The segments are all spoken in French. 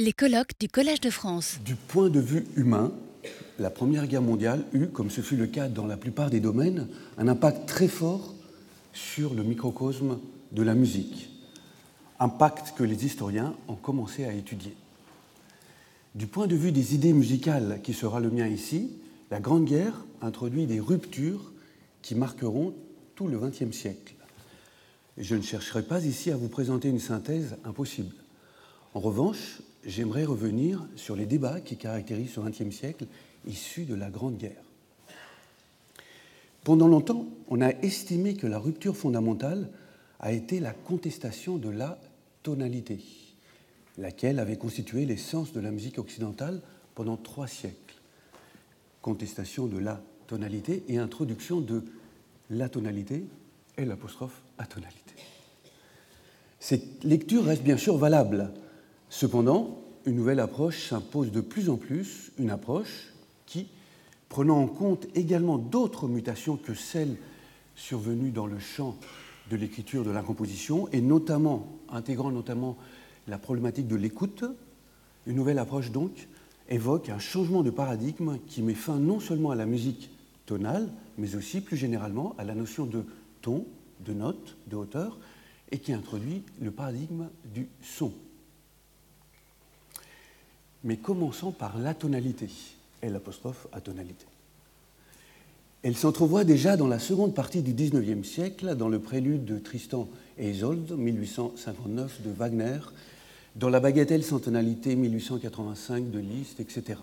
Les colloques du Collège de France. Du point de vue humain, la Première Guerre mondiale eut, comme ce fut le cas dans la plupart des domaines, un impact très fort sur le microcosme de la musique. Impact que les historiens ont commencé à étudier. Du point de vue des idées musicales, qui sera le mien ici, la Grande Guerre introduit des ruptures qui marqueront tout le XXe siècle. Je ne chercherai pas ici à vous présenter une synthèse impossible. En revanche, j'aimerais revenir sur les débats qui caractérisent ce XXe siècle issu de la Grande Guerre. Pendant longtemps, on a estimé que la rupture fondamentale a été la contestation de la tonalité, laquelle avait constitué l'essence de la musique occidentale pendant trois siècles. Contestation de la tonalité et introduction de la tonalité et l'apostrophe atonalité. Cette lecture reste bien sûr valable Cependant, une nouvelle approche s'impose de plus en plus, une approche qui, prenant en compte également d'autres mutations que celles survenues dans le champ de l'écriture de la composition, et notamment intégrant notamment la problématique de l'écoute, une nouvelle approche donc évoque un changement de paradigme qui met fin non seulement à la musique tonale, mais aussi plus généralement à la notion de ton, de note, de hauteur, et qui introduit le paradigme du son. Mais commençons par la tonalité, et l'apostrophe à tonalité. Elle s'entrevoit déjà dans la seconde partie du XIXe siècle, dans le prélude de Tristan et Isolde, 1859 de Wagner, dans la bagatelle sans tonalité 1885 de Liszt, etc.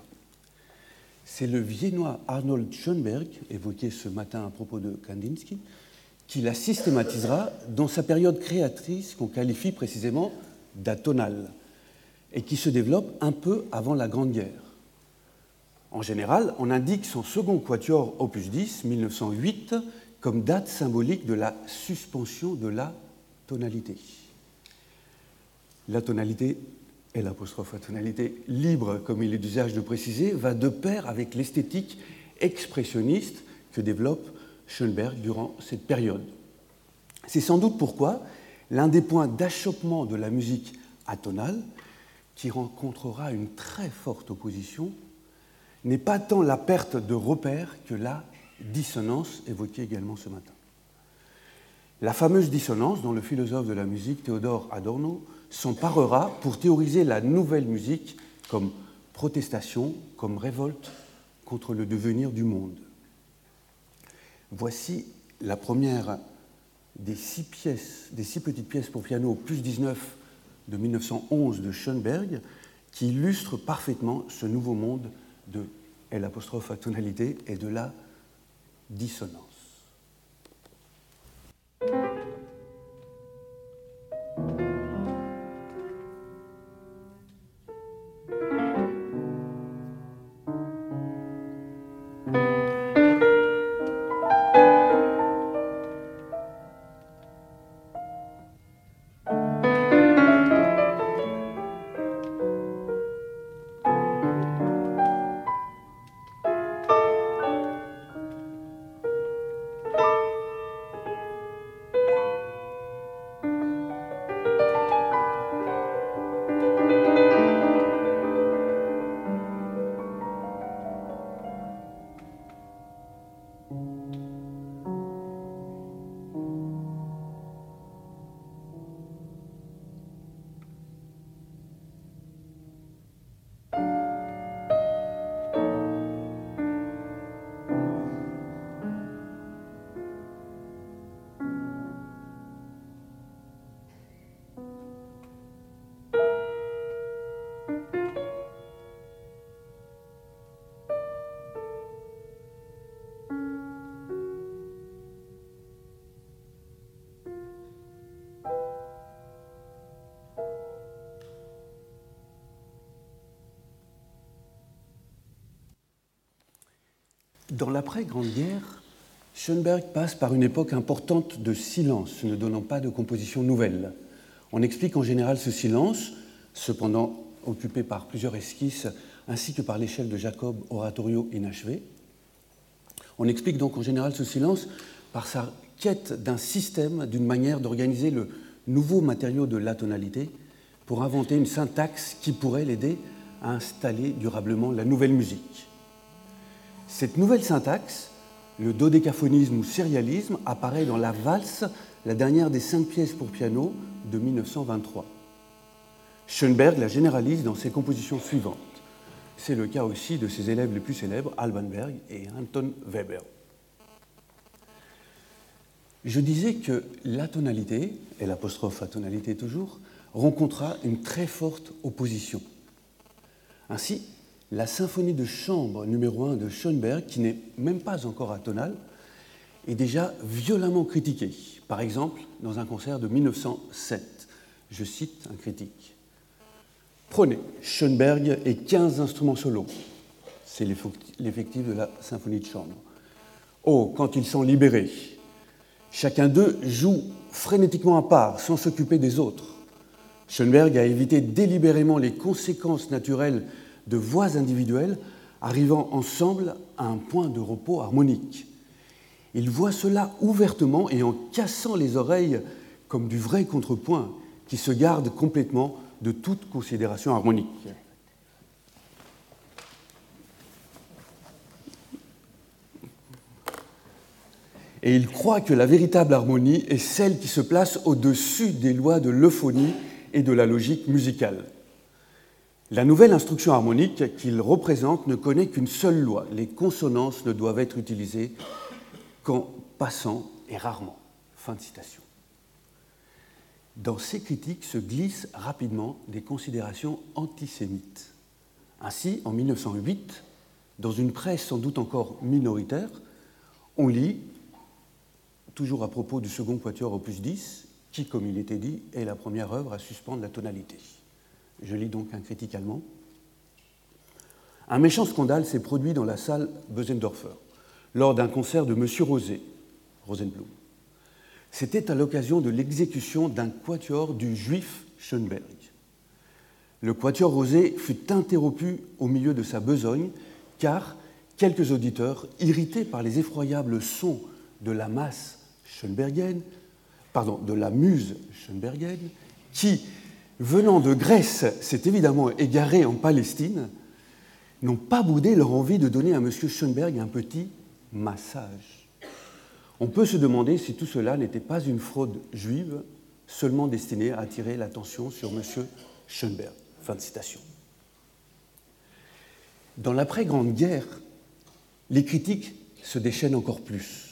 C'est le viennois Arnold Schoenberg, évoqué ce matin à propos de Kandinsky, qui la systématisera dans sa période créatrice qu'on qualifie précisément d'atonale et qui se développe un peu avant la Grande Guerre. En général, on indique son second quatuor opus 10, 1908, comme date symbolique de la suspension de la tonalité. La tonalité et l'apostrophe à tonalité libre, comme il est d'usage de préciser, va de pair avec l'esthétique expressionniste que développe Schoenberg durant cette période. C'est sans doute pourquoi l'un des points d'achoppement de la musique atonale qui rencontrera une très forte opposition n'est pas tant la perte de repères que la dissonance évoquée également ce matin. La fameuse dissonance dont le philosophe de la musique Théodore Adorno s'emparera pour théoriser la nouvelle musique comme protestation, comme révolte contre le devenir du monde. Voici la première des six pièces, des six petites pièces pour piano plus 19 de 1911 de Schoenberg qui illustre parfaitement ce nouveau monde de l'apostrophe à tonalité et de la dissonance. Dans l'après-Grande Guerre, Schoenberg passe par une époque importante de silence, ne donnant pas de composition nouvelle. On explique en général ce silence, cependant occupé par plusieurs esquisses, ainsi que par l'échelle de Jacob oratorio inachevé. On explique donc en général ce silence par sa quête d'un système, d'une manière d'organiser le nouveau matériau de l'atonalité, pour inventer une syntaxe qui pourrait l'aider à installer durablement la nouvelle musique. Cette nouvelle syntaxe, le dodécaphonisme ou sérialisme, apparaît dans la valse, la dernière des cinq pièces pour piano de 1923. Schoenberg la généralise dans ses compositions suivantes. C'est le cas aussi de ses élèves les plus célèbres, Alban Berg et Anton Weber. Je disais que la tonalité, et l'apostrophe à tonalité toujours, rencontra une très forte opposition. Ainsi, la symphonie de chambre numéro 1 de Schoenberg, qui n'est même pas encore atonale, est déjà violemment critiquée. Par exemple, dans un concert de 1907, je cite un critique. Prenez Schoenberg et 15 instruments solos. C'est l'effectif de la symphonie de chambre. Oh, quand ils sont libérés, chacun d'eux joue frénétiquement à part, sans s'occuper des autres. Schoenberg a évité délibérément les conséquences naturelles de voix individuelles arrivant ensemble à un point de repos harmonique. Il voit cela ouvertement et en cassant les oreilles comme du vrai contrepoint qui se garde complètement de toute considération harmonique. Et il croit que la véritable harmonie est celle qui se place au-dessus des lois de l'euphonie et de la logique musicale. La nouvelle instruction harmonique qu'il représente ne connaît qu'une seule loi. Les consonances ne doivent être utilisées qu'en passant et rarement. Fin de citation. Dans ces critiques se glissent rapidement des considérations antisémites. Ainsi, en 1908, dans une presse sans doute encore minoritaire, on lit, toujours à propos du second quatuor opus 10, qui, comme il était dit, est la première œuvre à suspendre la tonalité. Je lis donc un critique allemand. Un méchant scandale s'est produit dans la salle Bösendorfer lors d'un concert de M. Rosé, Rosenblum. C'était à l'occasion de l'exécution d'un quatuor du juif Schoenberg. Le quatuor Rosé fut interrompu au milieu de sa besogne car quelques auditeurs, irrités par les effroyables sons de la masse schoenbergienne, pardon, de la muse schoenbergienne, qui, venant de Grèce, s'est évidemment égarée en Palestine, n'ont pas boudé leur envie de donner à M. Schoenberg un petit massage. On peut se demander si tout cela n'était pas une fraude juive seulement destinée à attirer l'attention sur M. Schoenberg. Fin de citation. Dans l'après-grande guerre, les critiques se déchaînent encore plus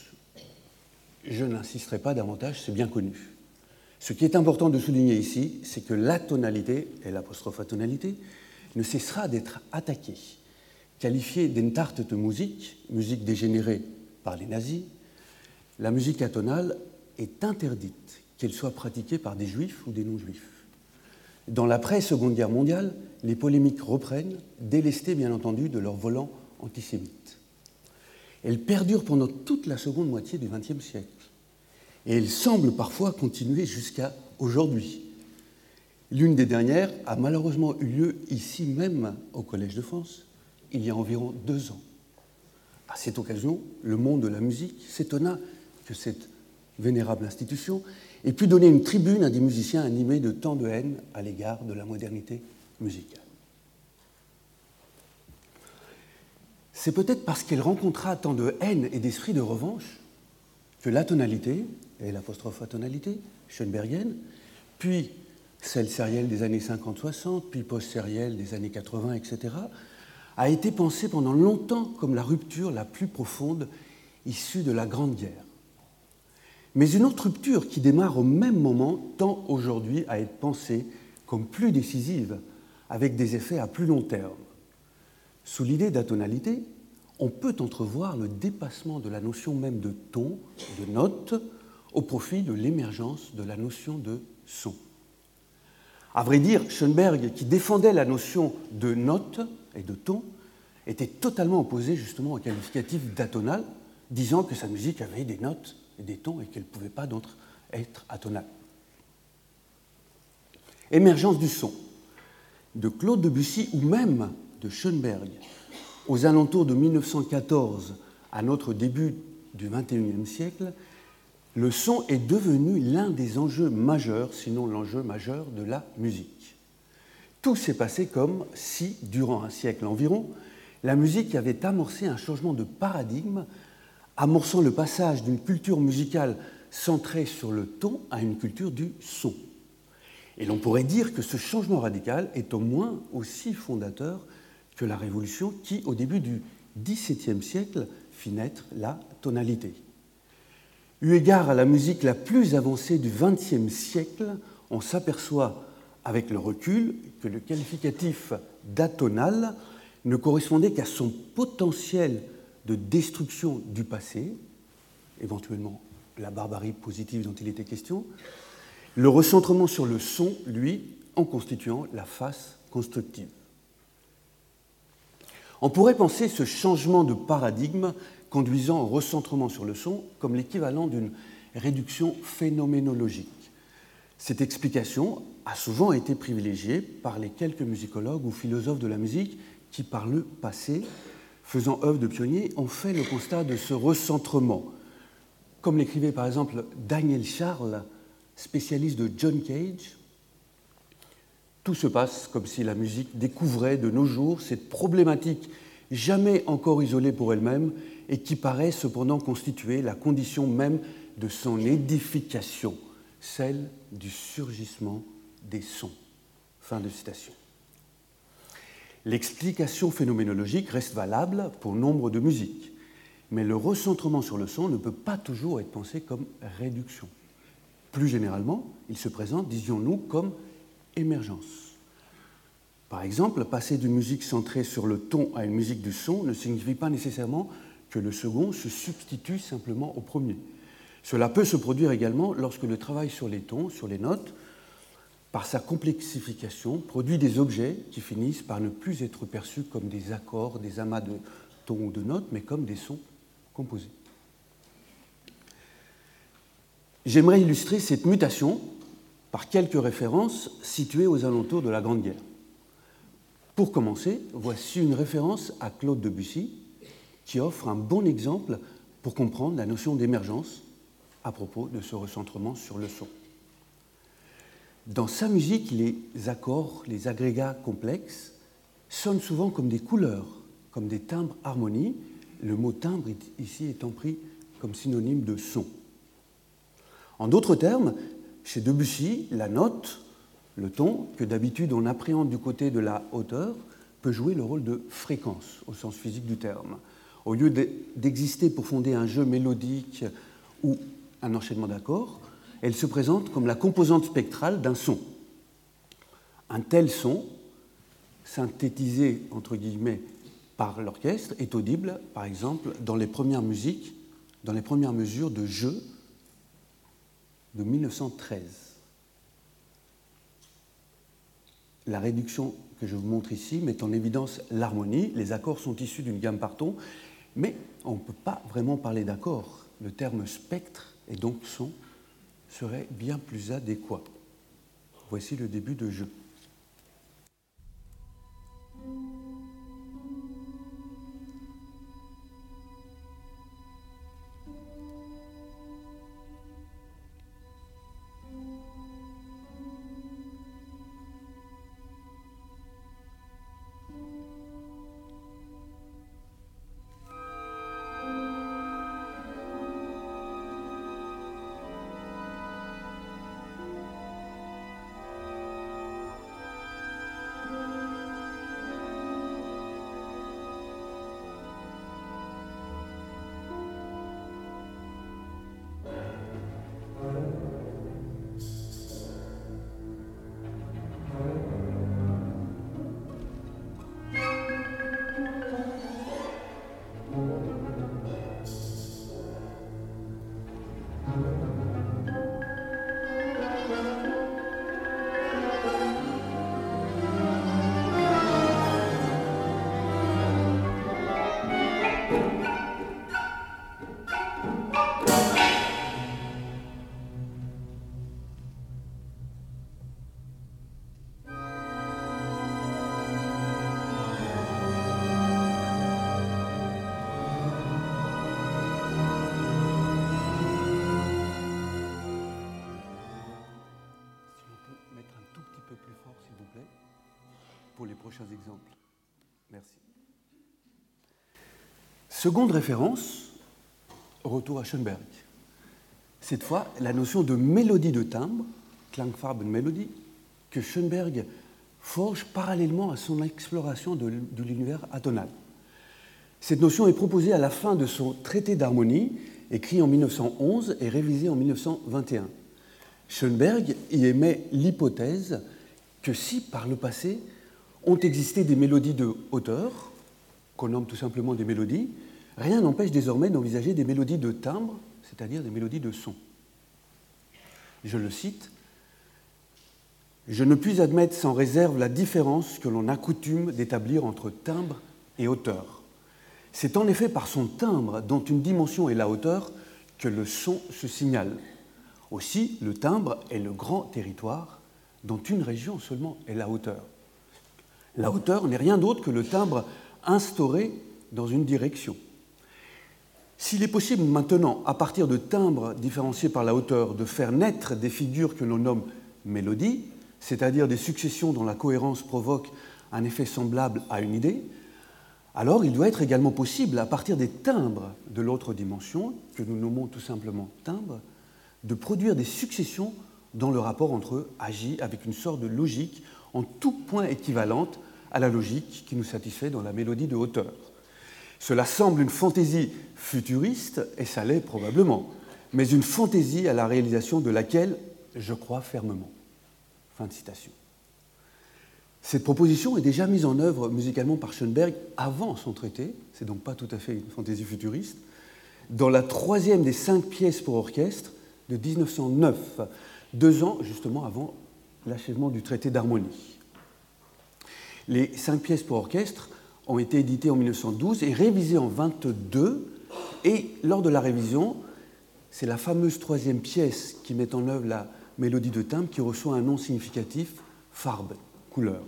je n'insisterai pas davantage, c'est bien connu. Ce qui est important de souligner ici, c'est que la tonalité, et l'apostrophe tonalité, ne cessera d'être attaquée. Qualifiée d'entartete musique, musique dégénérée par les nazis, la musique atonale est interdite, qu'elle soit pratiquée par des juifs ou des non-juifs. Dans l'après-seconde guerre mondiale, les polémiques reprennent, délestées bien entendu de leur volant antisémite. Elle perdure pendant toute la seconde moitié du XXe siècle. Et elle semble parfois continuer jusqu'à aujourd'hui. L'une des dernières a malheureusement eu lieu ici même au Collège de France, il y a environ deux ans. À cette occasion, le monde de la musique s'étonna que cette vénérable institution ait pu donner une tribune à des musiciens animés de tant de haine à l'égard de la modernité musicale. c'est peut-être parce qu'elle rencontra tant de haine et d'esprit de revanche que la tonalité, et l'apostrophe à tonalité, schoenbergienne, puis celle sérielle des années 50-60, puis post-sérielle des années 80, etc., a été pensée pendant longtemps comme la rupture la plus profonde issue de la Grande Guerre. Mais une autre rupture qui démarre au même moment tend aujourd'hui à être pensée comme plus décisive, avec des effets à plus long terme. Sous l'idée d'atonalité, on peut entrevoir le dépassement de la notion même de ton, de note, au profit de l'émergence de la notion de son. À vrai dire, Schoenberg, qui défendait la notion de note et de ton, était totalement opposé justement au qualificatif d'atonal, disant que sa musique avait des notes et des tons et qu'elle ne pouvait pas donc être atonale. Émergence du son de Claude Debussy ou même de Schoenberg, aux alentours de 1914 à notre début du XXIe siècle, le son est devenu l'un des enjeux majeurs, sinon l'enjeu majeur de la musique. Tout s'est passé comme si, durant un siècle environ, la musique avait amorcé un changement de paradigme, amorçant le passage d'une culture musicale centrée sur le ton à une culture du son. Et l'on pourrait dire que ce changement radical est au moins aussi fondateur que la Révolution qui, au début du XVIIe siècle, fit naître la tonalité. Eu égard à la musique la plus avancée du XXe siècle, on s'aperçoit avec le recul que le qualificatif d'atonal ne correspondait qu'à son potentiel de destruction du passé, éventuellement la barbarie positive dont il était question, le recentrement sur le son, lui, en constituant la face constructive. On pourrait penser ce changement de paradigme conduisant au recentrement sur le son comme l'équivalent d'une réduction phénoménologique. Cette explication a souvent été privilégiée par les quelques musicologues ou philosophes de la musique qui, par le passé, faisant œuvre de pionniers, ont fait le constat de ce recentrement. Comme l'écrivait par exemple Daniel Charles, spécialiste de John Cage, tout se passe comme si la musique découvrait de nos jours cette problématique jamais encore isolée pour elle-même et qui paraît cependant constituer la condition même de son édification, celle du surgissement des sons. Fin de citation. L'explication phénoménologique reste valable pour nombre de musiques, mais le recentrement sur le son ne peut pas toujours être pensé comme réduction. Plus généralement, il se présente, disions-nous, comme émergence. Par exemple, passer d'une musique centrée sur le ton à une musique du son ne signifie pas nécessairement que le second se substitue simplement au premier. Cela peut se produire également lorsque le travail sur les tons, sur les notes, par sa complexification, produit des objets qui finissent par ne plus être perçus comme des accords, des amas de tons ou de notes, mais comme des sons composés. J'aimerais illustrer cette mutation par quelques références situées aux alentours de la Grande Guerre. Pour commencer, voici une référence à Claude Debussy qui offre un bon exemple pour comprendre la notion d'émergence à propos de ce recentrement sur le son. Dans sa musique, les accords, les agrégats complexes sonnent souvent comme des couleurs, comme des timbres harmonies, le mot timbre ici étant pris comme synonyme de son. En d'autres termes, chez Debussy, la note, le ton, que d'habitude on appréhende du côté de la hauteur, peut jouer le rôle de fréquence au sens physique du terme. Au lieu d'exister pour fonder un jeu mélodique ou un enchaînement d'accords, elle se présente comme la composante spectrale d'un son. Un tel son, synthétisé par l'orchestre, est audible, par exemple, dans les premières musiques, dans les premières mesures de jeu de 1913. La réduction que je vous montre ici met en évidence l'harmonie. Les accords sont issus d'une gamme par ton, mais on ne peut pas vraiment parler d'accords. Le terme spectre et donc son serait bien plus adéquat. Voici le début de jeu. Merci. Seconde référence, retour à Schoenberg. Cette fois, la notion de mélodie de timbre, Klangfarbenmelodie, que Schoenberg forge parallèlement à son exploration de, de l'univers atonal. Cette notion est proposée à la fin de son traité d'harmonie, écrit en 1911 et révisé en 1921. Schoenberg y émet l'hypothèse que si par le passé ont existé des mélodies de hauteur, qu'on nomme tout simplement des mélodies, rien n'empêche désormais d'envisager des mélodies de timbre, c'est-à-dire des mélodies de son. Je le cite, Je ne puis admettre sans réserve la différence que l'on a coutume d'établir entre timbre et hauteur. C'est en effet par son timbre, dont une dimension est la hauteur, que le son se signale. Aussi, le timbre est le grand territoire dont une région seulement est la hauteur. La hauteur n'est rien d'autre que le timbre instauré dans une direction. S'il est possible maintenant, à partir de timbres différenciés par la hauteur, de faire naître des figures que l'on nomme mélodies, c'est-à-dire des successions dont la cohérence provoque un effet semblable à une idée, alors il doit être également possible, à partir des timbres de l'autre dimension, que nous nommons tout simplement timbres, de produire des successions dont le rapport entre eux agit avec une sorte de logique en tout point équivalente à la logique qui nous satisfait dans la mélodie de hauteur. Cela semble une fantaisie futuriste, et ça l'est probablement, mais une fantaisie à la réalisation de laquelle je crois fermement. Fin de citation. Cette proposition est déjà mise en œuvre musicalement par Schoenberg avant son traité, c'est donc pas tout à fait une fantaisie futuriste, dans la troisième des cinq pièces pour orchestre de 1909, deux ans justement avant l'achèvement du traité d'harmonie. Les cinq pièces pour orchestre ont été éditées en 1912 et révisées en 22, et lors de la révision, c'est la fameuse troisième pièce qui met en œuvre la mélodie de timbre qui reçoit un nom significatif, Farbe, couleur.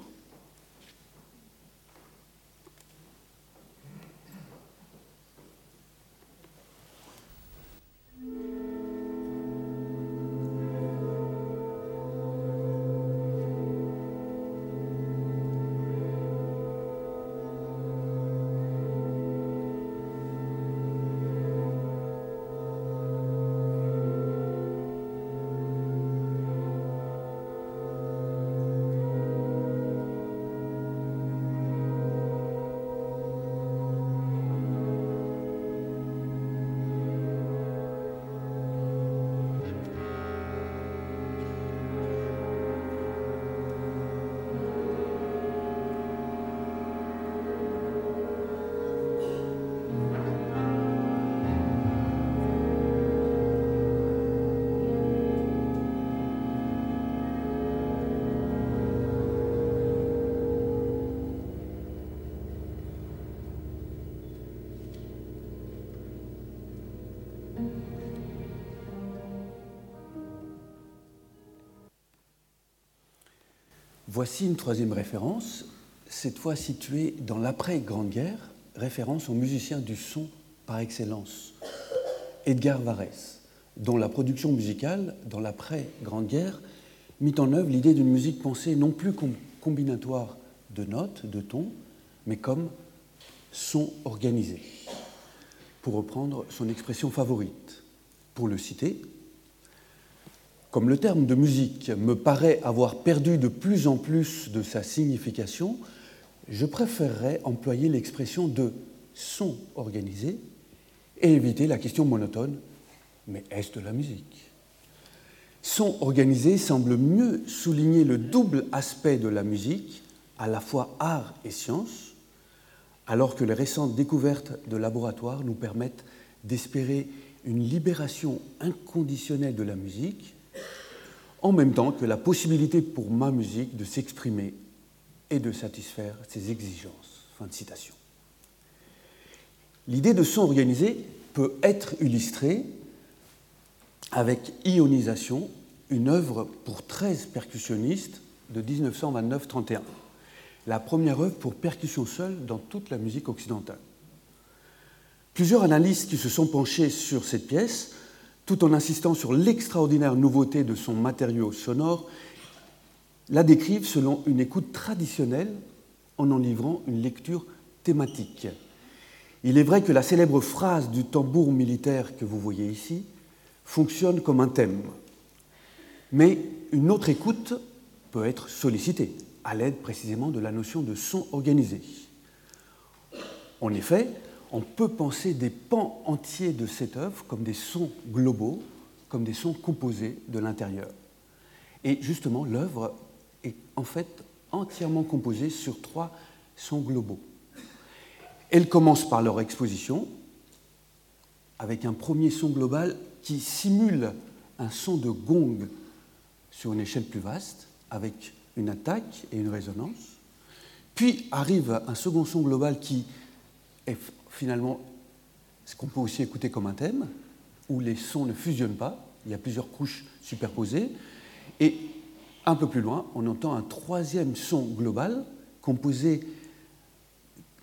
Voici une troisième référence, cette fois située dans l'après-Grande Guerre, référence au musicien du son par excellence, Edgar Varese, dont la production musicale, dans l'après-Grande Guerre, mit en œuvre l'idée d'une musique pensée non plus comme combinatoire de notes, de tons, mais comme son organisé, pour reprendre son expression favorite. Pour le citer, comme le terme de musique me paraît avoir perdu de plus en plus de sa signification, je préférerais employer l'expression de son organisé et éviter la question monotone mais est-ce de la musique? Son organisé semble mieux souligner le double aspect de la musique, à la fois art et science, alors que les récentes découvertes de laboratoire nous permettent d'espérer une libération inconditionnelle de la musique en même temps que la possibilité pour ma musique de s'exprimer et de satisfaire ses exigences. Fin de citation. L'idée de son organisé peut être illustrée avec Ionisation, une œuvre pour 13 percussionnistes de 1929-31, la première œuvre pour percussion seule dans toute la musique occidentale. Plusieurs analystes qui se sont penchés sur cette pièce tout en insistant sur l'extraordinaire nouveauté de son matériau sonore, la décrivent selon une écoute traditionnelle en en livrant une lecture thématique. Il est vrai que la célèbre phrase du tambour militaire que vous voyez ici fonctionne comme un thème, mais une autre écoute peut être sollicitée à l'aide précisément de la notion de son organisé. En effet, on peut penser des pans entiers de cette œuvre comme des sons globaux, comme des sons composés de l'intérieur. Et justement, l'œuvre est en fait entièrement composée sur trois sons globaux. Elle commence par leur exposition, avec un premier son global qui simule un son de gong sur une échelle plus vaste, avec une attaque et une résonance. Puis arrive un second son global qui est finalement ce qu'on peut aussi écouter comme un thème, où les sons ne fusionnent pas, il y a plusieurs couches superposées. Et un peu plus loin, on entend un troisième son global, composé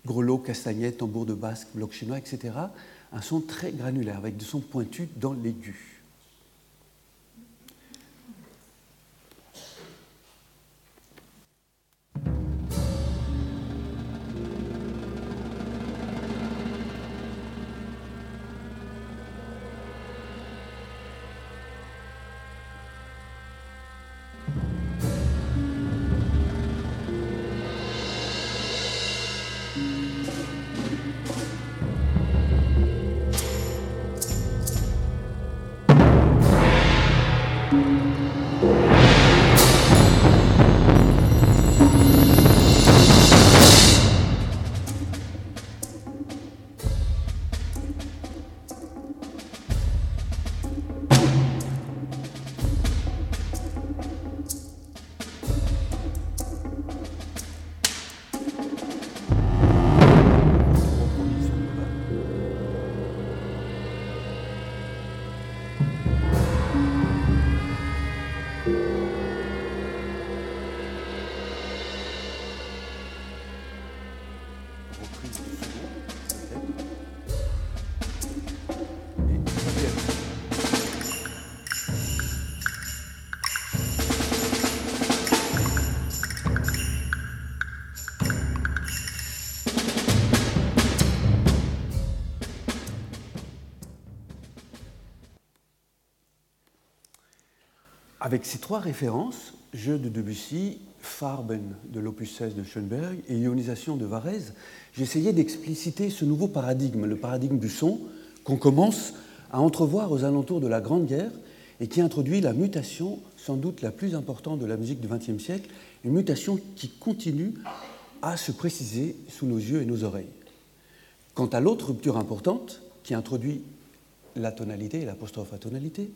grelot, castagnette, tambour de basque, bloc chinois, etc. Un son très granulaire, avec des sons pointus dans l'aigu. Avec ces trois références, Jeu de Debussy, Farben de l'opus 16 de Schoenberg et Ionisation de Varese, j'essayais d'expliciter ce nouveau paradigme, le paradigme du son, qu'on commence à entrevoir aux alentours de la Grande Guerre et qui introduit la mutation sans doute la plus importante de la musique du XXe siècle, une mutation qui continue à se préciser sous nos yeux et nos oreilles. Quant à l'autre rupture importante, qui introduit la tonalité et l'apostrophe à tonalité,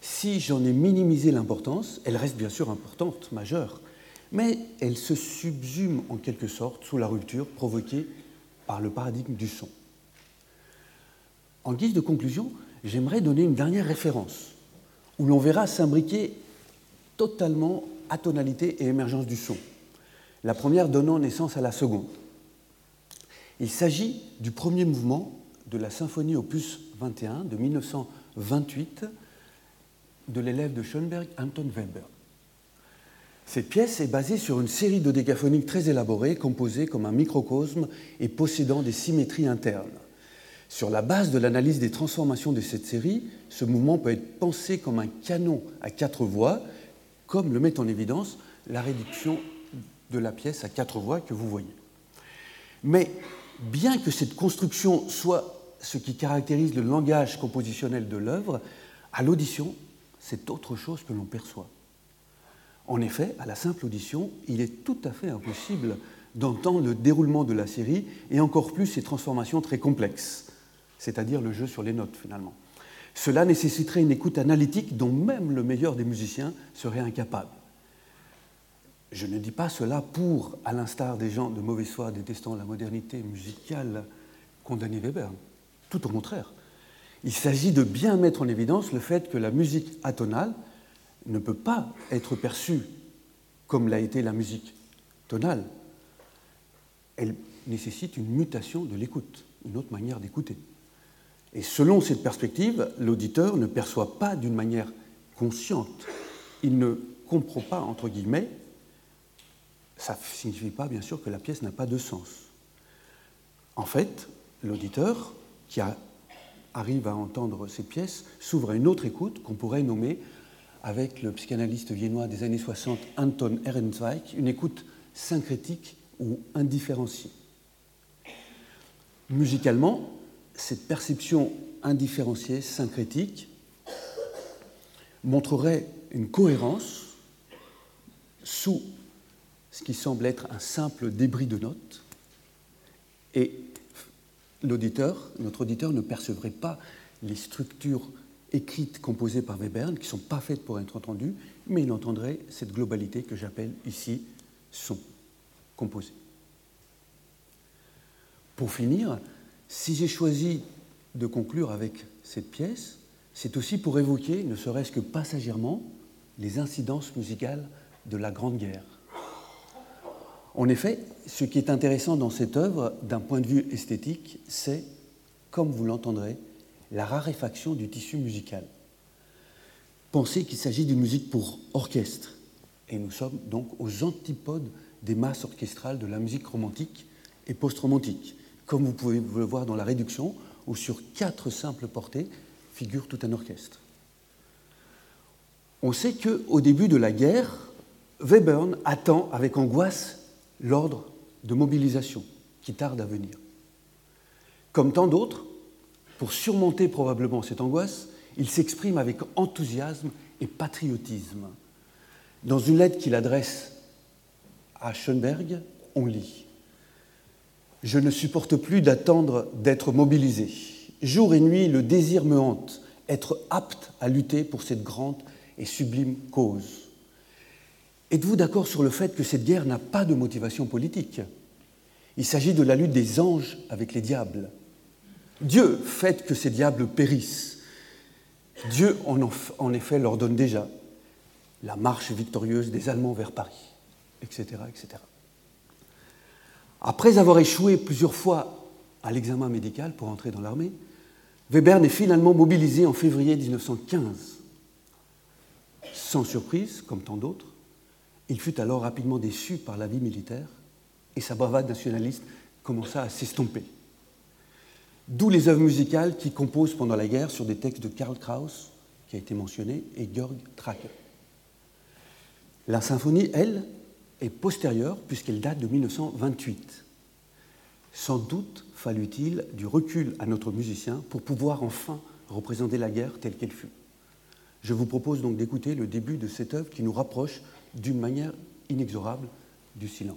si j'en ai minimisé l'importance, elle reste bien sûr importante, majeure, mais elle se subsume en quelque sorte sous la rupture provoquée par le paradigme du son. En guise de conclusion, j'aimerais donner une dernière référence, où l'on verra s'imbriquer totalement atonalité et émergence du son, la première donnant naissance à la seconde. Il s'agit du premier mouvement de la symphonie opus 21 de 1928 de l'élève de Schoenberg, Anton Weber. Cette pièce est basée sur une série de décaphoniques très élaborées, composées comme un microcosme et possédant des symétries internes. Sur la base de l'analyse des transformations de cette série, ce mouvement peut être pensé comme un canon à quatre voix, comme le met en évidence la réduction de la pièce à quatre voix que vous voyez. Mais bien que cette construction soit ce qui caractérise le langage compositionnel de l'œuvre, à l'audition, c'est autre chose que l'on perçoit. En effet, à la simple audition, il est tout à fait impossible d'entendre le déroulement de la série et encore plus ses transformations très complexes, c'est-à-dire le jeu sur les notes finalement. Cela nécessiterait une écoute analytique dont même le meilleur des musiciens serait incapable. Je ne dis pas cela pour, à l'instar des gens de mauvaise foi détestant la modernité musicale, condamner Weber. Tout au contraire. Il s'agit de bien mettre en évidence le fait que la musique atonale ne peut pas être perçue comme l'a été la musique tonale. Elle nécessite une mutation de l'écoute, une autre manière d'écouter. Et selon cette perspective, l'auditeur ne perçoit pas d'une manière consciente, il ne comprend pas, entre guillemets, ça ne signifie pas, bien sûr, que la pièce n'a pas de sens. En fait, l'auditeur qui arrive à entendre ces pièces s'ouvre à une autre écoute qu'on pourrait nommer, avec le psychanalyste viennois des années 60, Anton Ehrenzweig, une écoute syncrétique ou indifférenciée. Musicalement, cette perception indifférenciée, syncrétique, montrerait une cohérence sous ce qui semble être un simple débris de notes, et l'auditeur, notre auditeur ne percevrait pas les structures écrites composées par Webern, qui ne sont pas faites pour être entendues, mais il entendrait cette globalité que j'appelle ici son composé. Pour finir, si j'ai choisi de conclure avec cette pièce, c'est aussi pour évoquer, ne serait-ce que passagèrement, les incidences musicales de la Grande Guerre. En effet, ce qui est intéressant dans cette œuvre, d'un point de vue esthétique, c'est, comme vous l'entendrez, la raréfaction du tissu musical. Pensez qu'il s'agit d'une musique pour orchestre, et nous sommes donc aux antipodes des masses orchestrales de la musique romantique et post-romantique, comme vous pouvez le voir dans la réduction, où sur quatre simples portées figure tout un orchestre. On sait qu'au début de la guerre, Webern attend avec angoisse l'ordre de mobilisation qui tarde à venir. Comme tant d'autres, pour surmonter probablement cette angoisse, il s'exprime avec enthousiasme et patriotisme. Dans une lettre qu'il adresse à Schoenberg, on lit Je ne supporte plus d'attendre d'être mobilisé. Jour et nuit, le désir me hante, être apte à lutter pour cette grande et sublime cause. Êtes-vous d'accord sur le fait que cette guerre n'a pas de motivation politique? Il s'agit de la lutte des anges avec les diables. Dieu fait que ces diables périssent. Dieu, en effet, leur donne déjà la marche victorieuse des Allemands vers Paris, etc. etc. Après avoir échoué plusieurs fois à l'examen médical pour entrer dans l'armée, Webern est finalement mobilisé en février 1915. Sans surprise, comme tant d'autres, il fut alors rapidement déçu par la vie militaire et sa bravade nationaliste commença à s'estomper. D'où les œuvres musicales qui composent pendant la guerre sur des textes de Karl Kraus, qui a été mentionné, et Georg Trakl. La symphonie, elle, est postérieure puisqu'elle date de 1928. Sans doute fallut-il du recul à notre musicien pour pouvoir enfin représenter la guerre telle qu'elle fut. Je vous propose donc d'écouter le début de cette œuvre qui nous rapproche d'une manière inexorable du silence.